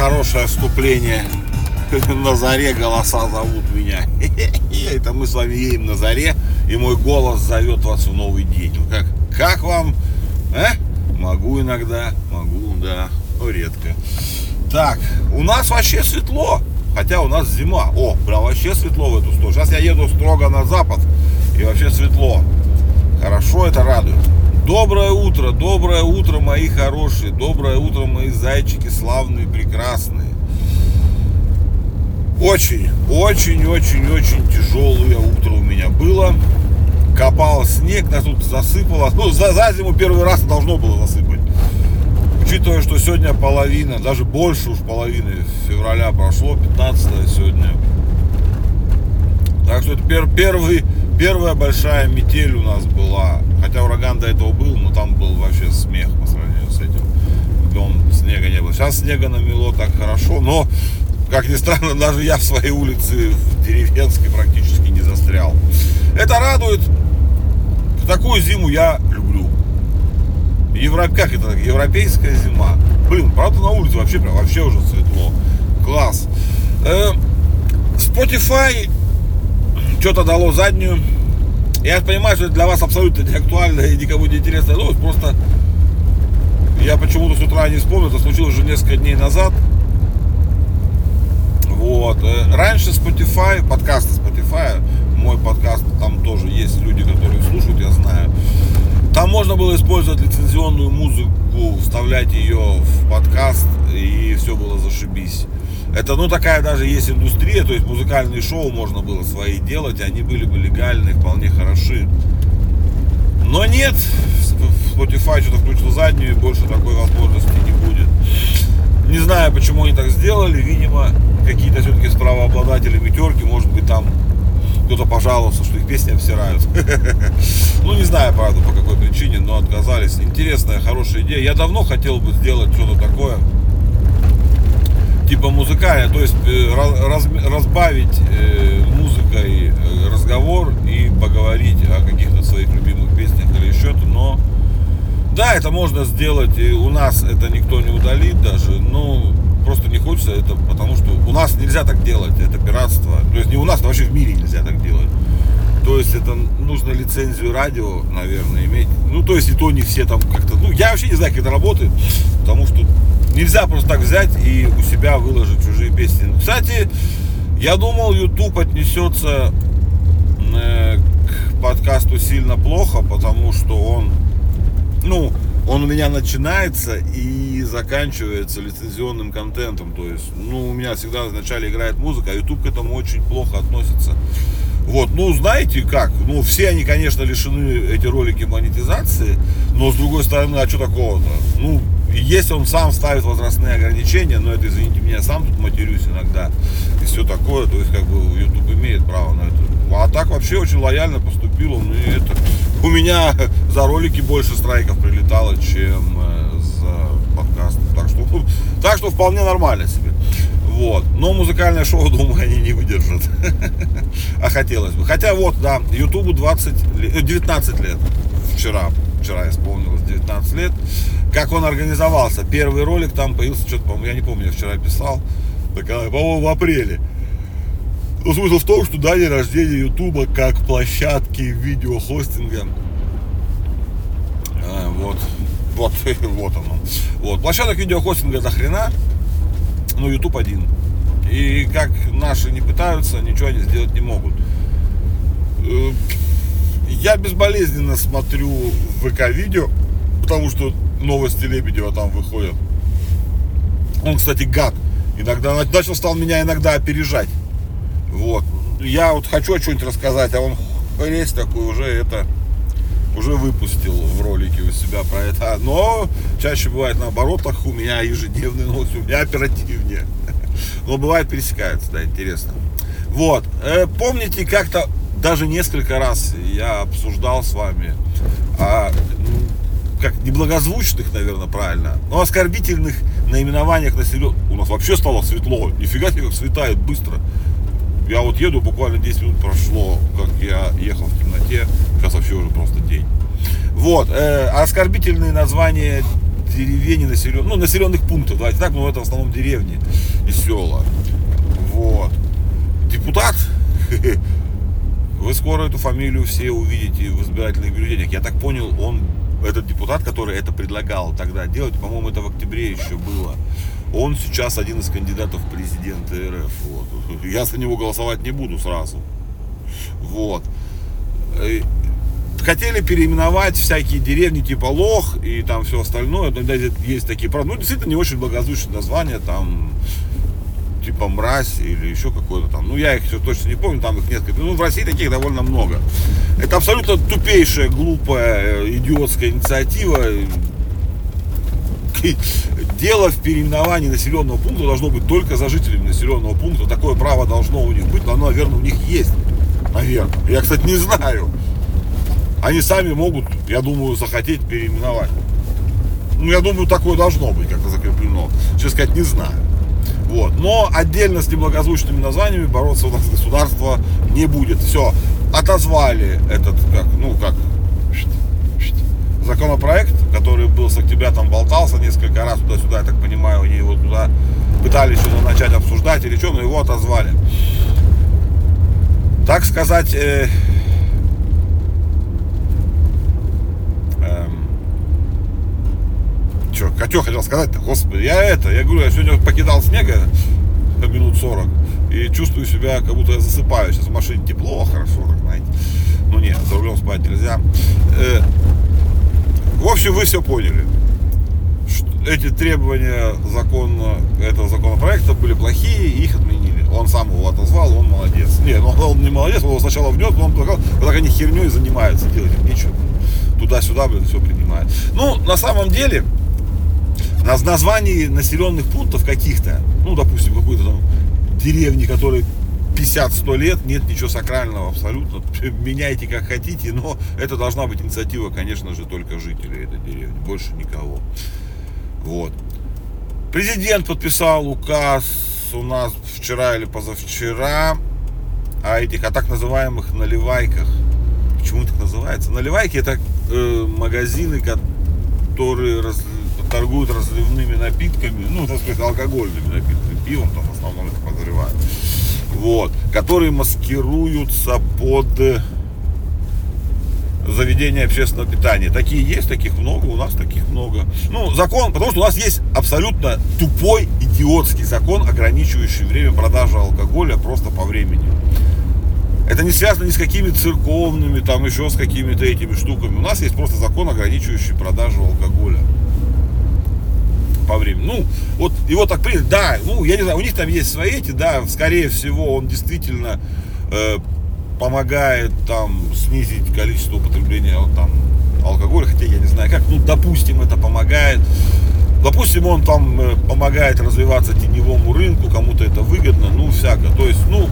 хорошее вступление. На заре голоса зовут меня. Это мы с вами едем на заре, и мой голос зовет вас в новый день. Ну как, как вам? А? Могу иногда, могу, да, но редко. Так, у нас вообще светло, хотя у нас зима. О, прям вообще светло в эту сторону. Сейчас я еду строго на запад, и вообще светло. Хорошо, это радует. Доброе утро, доброе утро, мои хорошие, доброе утро, мои зайчики славные, прекрасные. Очень, очень, очень, очень тяжелое утро у меня было. Копал снег, нас тут засыпало. Ну, за, за зиму первый раз должно было засыпать. Учитывая, что сегодня половина, даже больше уж половины февраля прошло, 15 сегодня. Так что это пер, первый, первая большая метель у нас была. Хотя ураган до этого был, но там был вообще смех по сравнению с этим. Днем снега не было. Сейчас снега намело так хорошо, но, как ни странно, даже я в своей улице в деревенской практически не застрял. Это радует. Такую зиму я люблю. Европ... Как это? Европейская зима. Блин, правда на улице вообще прям вообще уже светло. Класс. Э, Spotify что-то дало заднюю. Я понимаю, что это для вас абсолютно не актуально и никому не интересная новость. Просто я почему-то с утра не вспомнил, это случилось уже несколько дней назад. Вот. Э, раньше Spotify, подкасты Spotify, мой подкаст, там тоже есть люди, которые слушают, я знаю. Там можно было использовать лицензионную музыку, вставлять ее в подкаст, и все было зашибись. Это, ну, такая даже есть индустрия, то есть музыкальные шоу можно было свои делать, они были бы легальны, вполне хороши. Но нет, Spotify что-то включил заднюю, и больше такой возможности не будет. Не знаю, почему они так сделали, видимо, какие-то все-таки правообладатели метерки, может быть, там кто-то пожаловался, что их песни обсирают. Ну, не знаю, правда, по какой причине, но отказались. Интересная, хорошая идея. Я давно хотел бы сделать что-то такое, типа музыкальное, то есть э, раз, разбавить э, музыкой э, разговор и поговорить о каких-то своих любимых песнях или еще-то, но да, это можно сделать, и у нас это никто не удалит даже, но просто не хочется это, потому что у нас нельзя так делать, это пиратство. То есть не у нас, а вообще в мире нельзя так делать. То есть это нужно лицензию радио, наверное, иметь. Ну, то есть и то не все там как-то. Ну, я вообще не знаю, как это работает, потому что нельзя просто так взять и у себя выложить чужие песни. Кстати, я думал, YouTube отнесется э, к подкасту сильно плохо, потому что он, ну, он у меня начинается и заканчивается лицензионным контентом. То есть, ну, у меня всегда вначале играет музыка, а YouTube к этому очень плохо относится. Вот, ну, знаете как, ну, все они, конечно, лишены, эти ролики, монетизации, но, с другой стороны, а что такого-то? Ну, если он сам ставит возрастные ограничения, но это, извините меня, сам тут матерюсь иногда, и все такое, то есть, как бы, YouTube имеет право на это. А так вообще очень лояльно поступил он, и это, у меня за ролики больше страйков прилетало, чем э, за подкаст. Так что, так что вполне нормально себе. Вот. Но музыкальное шоу, думаю, они не выдержат. А хотелось бы. Хотя вот, да, Ютубу 20, 19 лет. Вчера, вчера исполнилось 19 лет. Как он организовался. Первый ролик там появился, что-то, по-моему, я не помню, я вчера писал. По-моему, в апреле. Но смысл в том, что да, день рождения Ютуба как площадки видеохостинга. А, вот. Вот, вот оно. Вот. Площадок видеохостинга до хрена. Но YouTube один. И как наши не пытаются, ничего они сделать не могут. Я безболезненно смотрю ВК-видео, потому что новости Лебедева там выходят. Он, кстати, гад. Иногда начал стал меня иногда опережать. Вот. Я вот хочу что-нибудь рассказать, а он хресь такой уже это уже выпустил в ролике у себя про это. Но чаще бывает наоборот, так у меня ежедневные новости, у меня оперативнее. Но бывает пересекается, да, интересно. Вот. Э, помните, как-то даже несколько раз я обсуждал с вами о, как неблагозвучных, наверное, правильно, но оскорбительных наименованиях населенных. У нас вообще стало светло. Нифига себе, как светает быстро. Я вот еду, буквально 10 минут прошло, как я ехал в темноте. Сейчас вообще уже просто день. Вот, э, оскорбительные названия деревень и населен... ну, населенных пунктов, давайте так, но это в основном деревни и села. Вот. Депутат, вы скоро эту фамилию все увидите в избирательных бюллетенях. Я так понял, он, этот депутат, который это предлагал тогда делать, по-моему, это в октябре еще было, он сейчас один из кандидатов в президенты РФ. Вот. Я за него голосовать не буду сразу. Вот. Э, хотели переименовать всякие деревни типа Лох и там все остальное. Но есть такие, ну, действительно не очень благозвучные названия, там типа мразь или еще какое-то там. Ну, я их все точно не помню, там их несколько. Ну, в России таких довольно много. Это абсолютно тупейшая, глупая, э, идиотская инициатива. Дело в переименовании населенного пункта должно быть только за жителями населенного пункта. Такое право должно у них быть, но оно, наверное, у них есть. Наверное. Я, кстати, не знаю. Они сами могут, я думаю, захотеть переименовать. Ну, я думаю, такое должно быть как-то закреплено. Сейчас сказать, не знаю. Вот. Но отдельно с неблагозвучными названиями бороться у нас государство не будет. Все, отозвали этот, как, ну, как, законопроект, который был с октября там болтался несколько раз туда-сюда, я так понимаю, они его туда пытались что-то начать обсуждать или что, но его отозвали. Так сказать, э, что, Катё хотел сказать-то, господи, я это, я говорю, я сегодня покидал снега минут 40 и чувствую себя, как будто я засыпаю. Сейчас в машине тепло, хорошо, так знаете. Ну нет, за рулем спать нельзя. Э, в общем, вы все поняли. Эти требования закона, этого законопроекта были плохие, и их отменили. Он сам его отозвал, он молодец. Не, ну он не молодец, он его сначала внес, но он сказал, вот так они херней занимаются, делать ничего. Туда-сюда, блин, все принимает. Ну, на самом деле, в названии населенных пунктов каких-то, ну, допустим, какой-то там деревни, которые 50-100 лет, нет ничего сакрального абсолютно. Меняйте как хотите, но это должна быть инициатива, конечно же, только жителей этой деревни, больше никого. Вот. Президент подписал указ у нас вчера или позавчера о этих, о так называемых наливайках. Почему так называется? Наливайки это э, магазины, которые раз, торгуют разливными напитками, ну, так сказать, алкогольными напитками, пивом там в основном это подозревают, вот, которые маскируются под заведения общественного питания. Такие есть, таких много, у нас таких много. Ну, закон, потому что у нас есть абсолютно тупой, идиотский закон, ограничивающий время продажи алкоголя просто по времени. Это не связано ни с какими церковными, там еще с какими-то этими штуками. У нас есть просто закон, ограничивающий продажу алкоголя по времени. Ну, вот его так приняли, да, ну, я не знаю, у них там есть свои эти, да, скорее всего, он действительно э, помогает там снизить количество употребления там алкоголя, хотя я не знаю как, ну, допустим, это помогает. Допустим, он там э, помогает развиваться теневому рынку, кому-то это выгодно, ну, всяко. То есть, ну,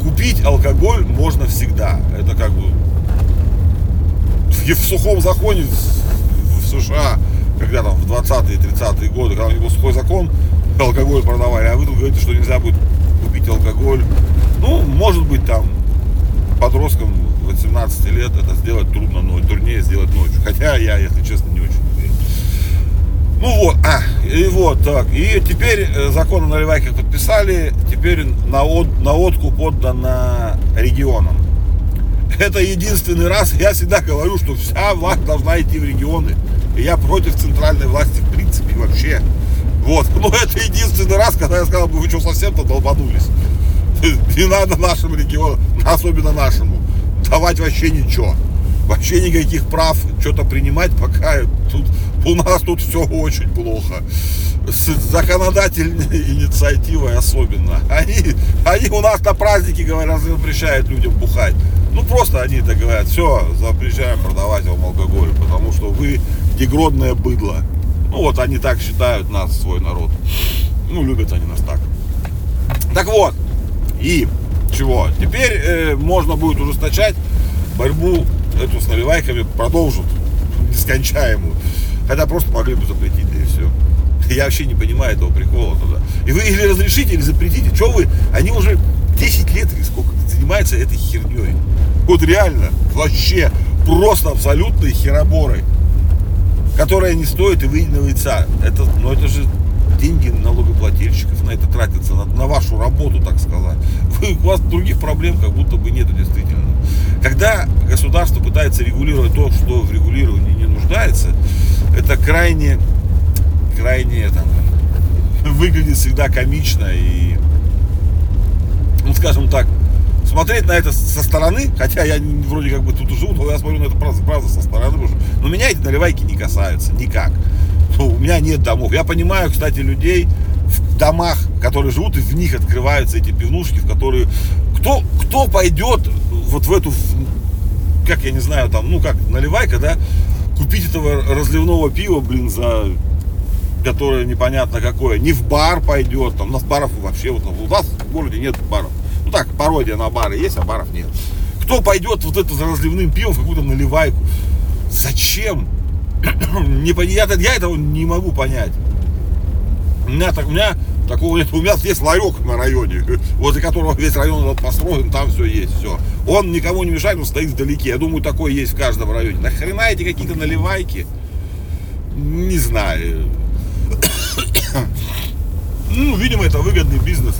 купить алкоголь можно всегда. Это как бы в сухом законе в США когда там в 20-е, 30-е годы, когда у них был сухой закон, алкоголь продавали, а вы тут говорите, что нельзя будет купить алкоголь. Ну, может быть, там подросткам 18 лет это сделать трудно, но труднее сделать ночью. Хотя я, если честно, не очень уверен. Ну вот, а, и вот так. И теперь э, закон о наливайках подписали, теперь на, от, на откуп отдано регионам. Это единственный раз, я всегда говорю, что вся власть должна идти в регионы. Я против центральной власти в принципе вообще. Вот. Но это единственный раз, когда я сказал, вы что, совсем-то долбанулись. Не надо нашим регионам, особенно нашему, давать вообще ничего. Вообще никаких прав что-то принимать, пока тут, у нас тут все очень плохо. С законодательной инициативой особенно. Они, они у нас на праздники, говорят, запрещают людям бухать. Ну просто они так говорят, все, запрещаем продавать вам алкоголь, потому что вы дегродное быдло. Ну вот они так считают нас, свой народ. Ну, любят они нас так. Так вот, и чего? Теперь э, можно будет ужесточать борьбу эту с наливайками, продолжат нескончаемую. Хотя просто могли бы запретить, да и все. Я вообще не понимаю этого прикола туда. И вы или разрешите, или запретите. Что вы? Они уже 10 лет или сколько занимаются этой херней. Вот реально, вообще, просто абсолютной хероборой. Которое не стоит и выеденного яйца. Это, ну это же деньги налогоплательщиков на это тратятся, на, на вашу работу, так сказать. Вы, у вас других проблем как будто бы нету действительно. Когда государство пытается регулировать то, что в регулировании не нуждается, это крайне, крайне там, выглядит всегда комично и, ну скажем так, смотреть на это со стороны, хотя я вроде как бы тут живу, но я смотрю на это правда, правда со стороны, но меня эти наливайки не касаются никак. Ну, у меня нет домов. Я понимаю, кстати, людей в домах, которые живут, и в них открываются эти пивнушки, в которые... Кто, кто пойдет вот в эту, как я не знаю, там, ну как, наливайка, да, купить этого разливного пива, блин, за которое непонятно какое, не в бар пойдет, там, у нас баров вообще, вот у нас в городе нет баров. Так, пародия на бары есть, а баров нет. Кто пойдет вот это за разливным пивом в какую-то наливайку? Зачем? не, я, я этого не могу понять. У меня, так, у меня такого нет. У меня есть ларек на районе, возле которого весь район построен, там все есть, все. Он никому не мешает, он стоит вдалеке. Я думаю, такое есть в каждом районе. Нахрена эти какие-то наливайки? Не знаю. ну, видимо, это выгодный бизнес.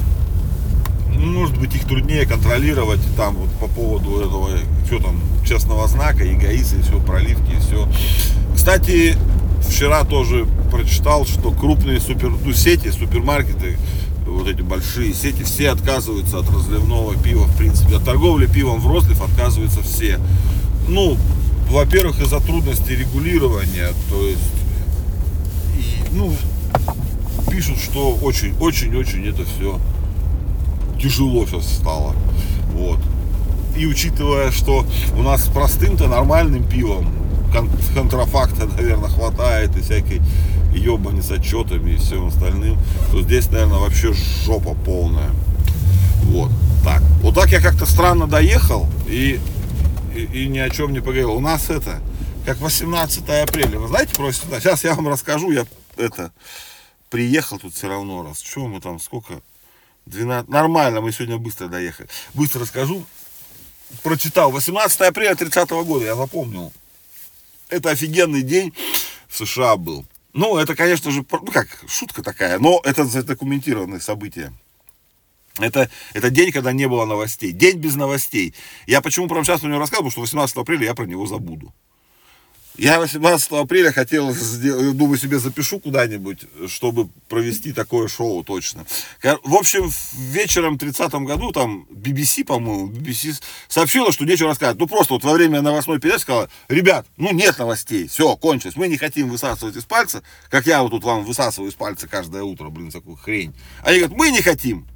Может быть, их труднее контролировать там вот по поводу этого, что там, честного знака, эгоиста и все, проливки и все. Кстати, вчера тоже прочитал, что крупные супер, ну, сети, супермаркеты, вот эти большие сети, все отказываются от разливного пива, в принципе. От торговли пивом в розлив отказываются все. Ну, во-первых, из-за трудностей регулирования, то есть, и, ну, пишут, что очень-очень-очень это все тяжело сейчас стало. Вот. И учитывая, что у нас с простым-то нормальным пивом контрафакта, наверное, хватает и всякой ебани с отчетами и всем остальным, то здесь, наверное, вообще жопа полная. Вот. Так. Вот так я как-то странно доехал и, и, и ни о чем не поговорил. У нас это, как 18 апреля. Вы знаете, просто сейчас я вам расскажу, я это приехал тут все равно раз. Что мы там, сколько? 12. Нормально, мы сегодня быстро доехали. Быстро расскажу. Прочитал. 18 апреля 30 года, я запомнил это офигенный день в США был. Ну, это, конечно же, ну как, шутка такая, но это задокументированные события. Это, это день, когда не было новостей. День без новостей. Я почему прямо сейчас про него рассказываю, потому что 18 апреля я про него забуду. Я 18 апреля хотел, думаю, себе запишу куда-нибудь, чтобы провести такое шоу точно. В общем, вечером в 30 году там BBC, по-моему, BBC сообщила, что нечего рассказать. Ну, просто вот во время новостной передачи сказала, ребят, ну, нет новостей, все, кончилось. Мы не хотим высасывать из пальца, как я вот тут вам высасываю из пальца каждое утро, блин, такую хрень. Они говорят, мы не хотим.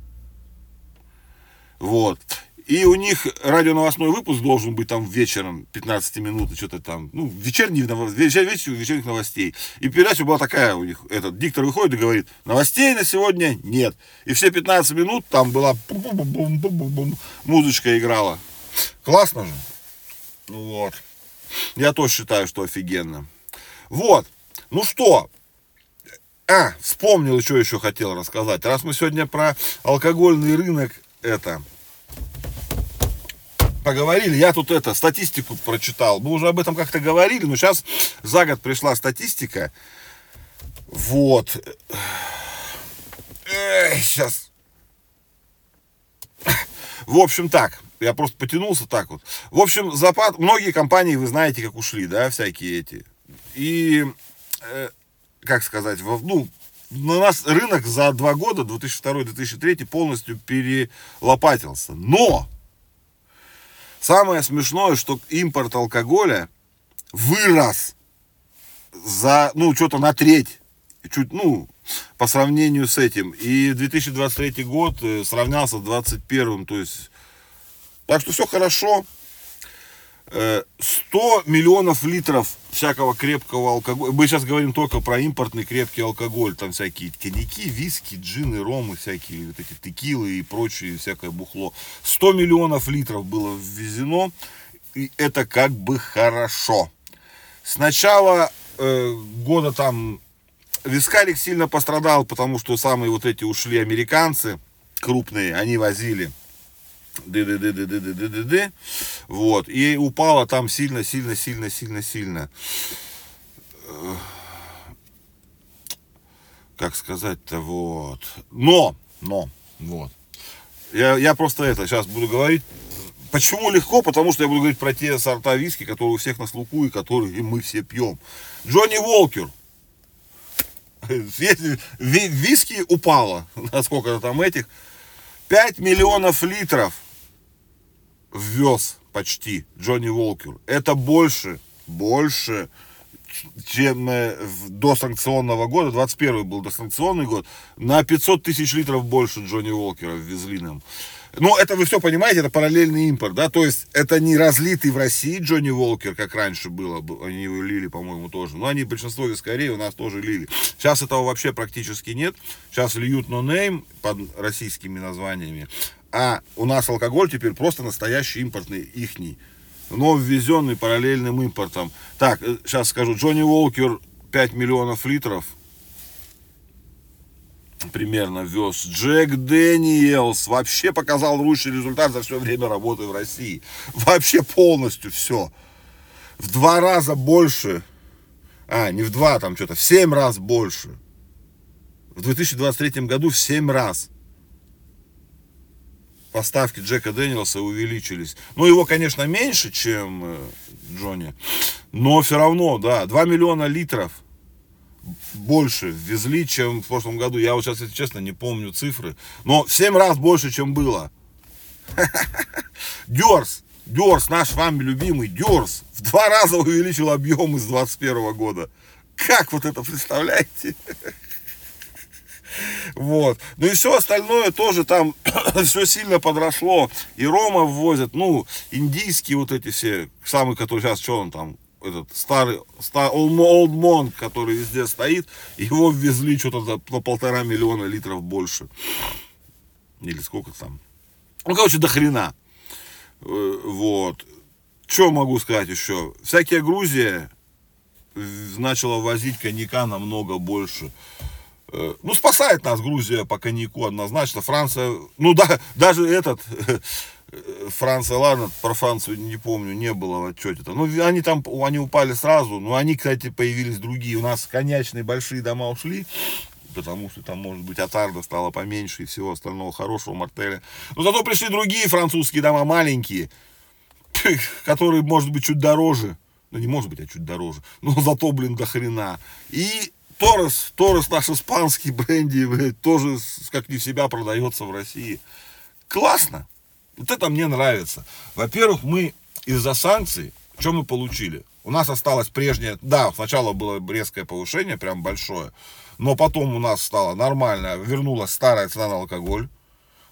Вот. И у них радионовостной выпуск должен быть там вечером, 15 минут, что-то там, ну, вечерний, вечер, вечер, вечерних новостей. И передача была такая у них, этот диктор выходит и говорит, новостей на сегодня нет. И все 15 минут там была музычка играла. Классно же. Ну вот. Я тоже считаю, что офигенно. Вот. Ну что, а, вспомнил, что еще хотел рассказать. Раз мы сегодня про алкогольный рынок, это, поговорили. Я тут это, статистику прочитал. Мы уже об этом как-то говорили, но сейчас за год пришла статистика. Вот. Эх, сейчас. В общем, так. Я просто потянулся так вот. В общем, запад, многие компании, вы знаете, как ушли, да, всякие эти. И, э, как сказать, ну, на нас рынок за два года, 2002-2003, полностью перелопатился. Но Самое смешное, что импорт алкоголя вырос за, ну, что-то на треть. Чуть, ну, по сравнению с этим. И 2023 год э, сравнялся с 2021, то есть... Так что все хорошо. 100 э, миллионов литров всякого крепкого алкоголя. Мы сейчас говорим только про импортный крепкий алкоголь. Там всякие коньяки, виски, джины, ромы, всякие вот эти текилы и прочее всякое бухло. 100 миллионов литров было ввезено. И это как бы хорошо. С начала э, года там вискарик сильно пострадал, потому что самые вот эти ушли американцы крупные, они возили ды ды ды ды ды ды ды ды ды вот, и упала там сильно, сильно, сильно, сильно, сильно. как сказать-то, вот. Но, но, вот. Я, я просто это сейчас буду говорить. Почему легко? Потому что я буду говорить про те сорта виски, которые у всех на слуху и которые мы все пьем. Джонни Волкер. Виски упало. Насколько там этих. 5 миллионов литров ввез почти Джонни Волкер. Это больше, больше, чем э, до санкционного года. 21 был досанкционный год. На 500 тысяч литров больше Джонни Волкера ввезли нам. Ну, это вы все понимаете, это параллельный импорт, да, то есть это не разлитый в России Джонни Волкер, как раньше было, они его лили, по-моему, тоже, но они большинство вискарей у нас тоже лили. Сейчас этого вообще практически нет, сейчас льют no name под российскими названиями, а у нас алкоголь теперь просто настоящий импортный, ихний, но ввезенный параллельным импортом. Так, сейчас э, скажу, Джонни Волкер 5 миллионов литров, примерно вез. Jack Daniel's вообще показал лучший результат за все время работы в России. Вообще полностью все. В два раза больше. А, не в два, там что-то, в семь раз больше. В 2023 году в семь раз поставки Джека Дэниелса увеличились. Ну, его, конечно, меньше, чем э, Джонни, но все равно, да, 2 миллиона литров – больше везли, чем в прошлом году. Я вот сейчас, если честно, не помню цифры. Но в 7 раз больше, чем было. Дерс, Дерс, наш вами любимый Дерс, в два раза увеличил объем из 21 года. Как вот это представляете? Вот. Ну и все остальное тоже там все сильно подросло. И Рома ввозят, ну, индийские вот эти все, самые, которые сейчас, что он там, этот старый, старый Old Monk, который везде стоит, его ввезли что-то на полтора миллиона литров больше. Или сколько там. Ну, короче, до хрена. Э, вот. Что могу сказать еще? Всякие Грузия начала возить коньяка намного больше. Э, ну, спасает нас Грузия по коньяку однозначно. Франция, ну да, даже этот Франция, ладно, про Францию не помню, не было в отчете. -то. Ну, они там, они упали сразу, но они, кстати, появились другие. У нас конечные большие дома ушли, потому что там, может быть, Атарда стало поменьше и всего остального хорошего мартеля. Но зато пришли другие французские дома, маленькие, которые, может быть, чуть дороже. Ну, не может быть, а чуть дороже. Но зато, блин, до хрена. И Торрес, Торрес наш испанский бренди, тоже как не себя продается в России. Классно. Вот это мне нравится. Во-первых, мы из-за санкций, что мы получили? У нас осталось прежнее, да, сначала было резкое повышение, прям большое, но потом у нас стало нормально, вернулась старая цена на алкоголь,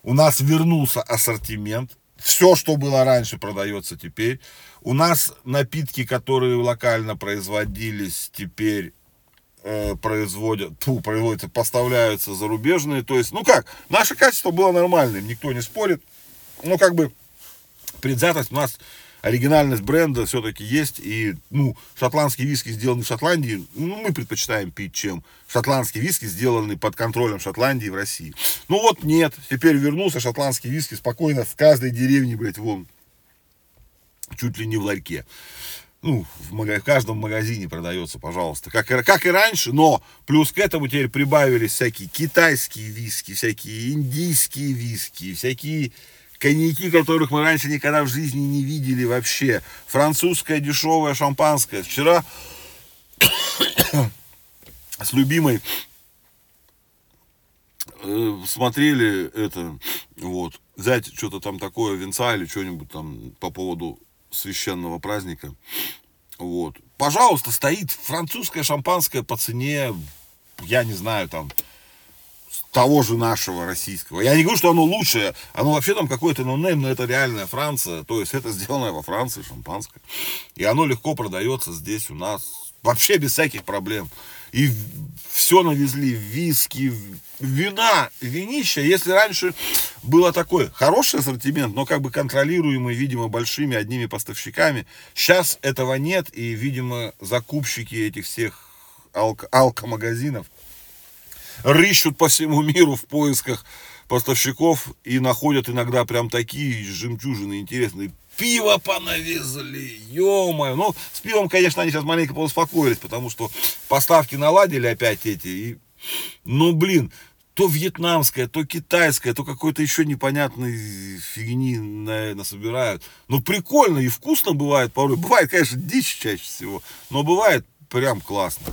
у нас вернулся ассортимент, все, что было раньше, продается теперь. У нас напитки, которые локально производились, теперь э, производят, тьфу, производятся, поставляются зарубежные. То есть, ну как, наше качество было нормальным, никто не спорит ну, как бы, предвзятость у нас, оригинальность бренда все-таки есть. И, ну, шотландские виски сделаны в Шотландии, ну, мы предпочитаем пить, чем шотландские виски, сделанные под контролем Шотландии в России. Ну, вот нет, теперь вернулся шотландские виски спокойно в каждой деревне, блядь, вон, чуть ли не в ларьке ну, в, в каждом магазине продается, пожалуйста, как, и, как и раньше, но плюс к этому теперь прибавились всякие китайские виски, всякие индийские виски, всякие коньяки, которых мы раньше никогда в жизни не видели вообще. Французское дешевое шампанское. Вчера с любимой э, смотрели это, вот, взять что-то там такое, венца или что-нибудь там по поводу священного праздника. Вот. Пожалуйста, стоит французское шампанское по цене, я не знаю, там, того же нашего российского. Я не говорю, что оно лучшее, оно вообще там какое-то нонейм, но это реальная Франция, то есть это сделано во Франции, шампанское. И оно легко продается здесь у нас, вообще без всяких проблем. И все навезли, виски, вина, винища. Если раньше было такой хороший ассортимент, но как бы контролируемый, видимо, большими одними поставщиками, сейчас этого нет, и, видимо, закупщики этих всех алко алкомагазинов рыщут по всему миру в поисках поставщиков и находят иногда прям такие жемчужины интересные. Пиво понавезли, ё-моё. Ну, с пивом, конечно, они сейчас маленько поуспокоились, потому что поставки наладили опять эти. И... Ну, блин, то вьетнамское, то китайское, то какой-то еще непонятной фигни, наверное, собирают. Ну, прикольно и вкусно бывает порой. Бывает, конечно, дичь чаще всего, но бывает прям классно.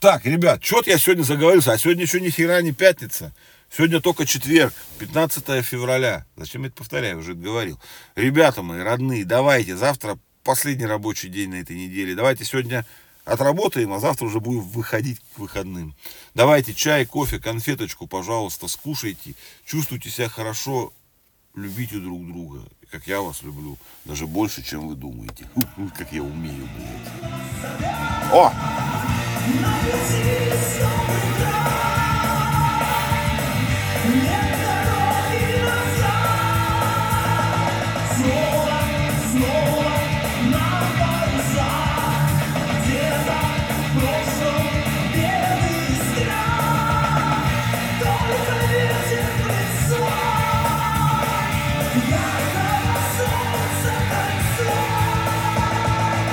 Так, ребят, что-то я сегодня заговорился, а сегодня еще ни хера не пятница. Сегодня только четверг, 15 февраля. Зачем я это повторяю, уже говорил. Ребята мои, родные, давайте, завтра последний рабочий день на этой неделе. Давайте сегодня отработаем, а завтра уже будем выходить к выходным. Давайте чай, кофе, конфеточку, пожалуйста, скушайте. Чувствуйте себя хорошо, любите друг друга, как я вас люблю, даже больше, чем вы думаете. Как я умею, блядь. О!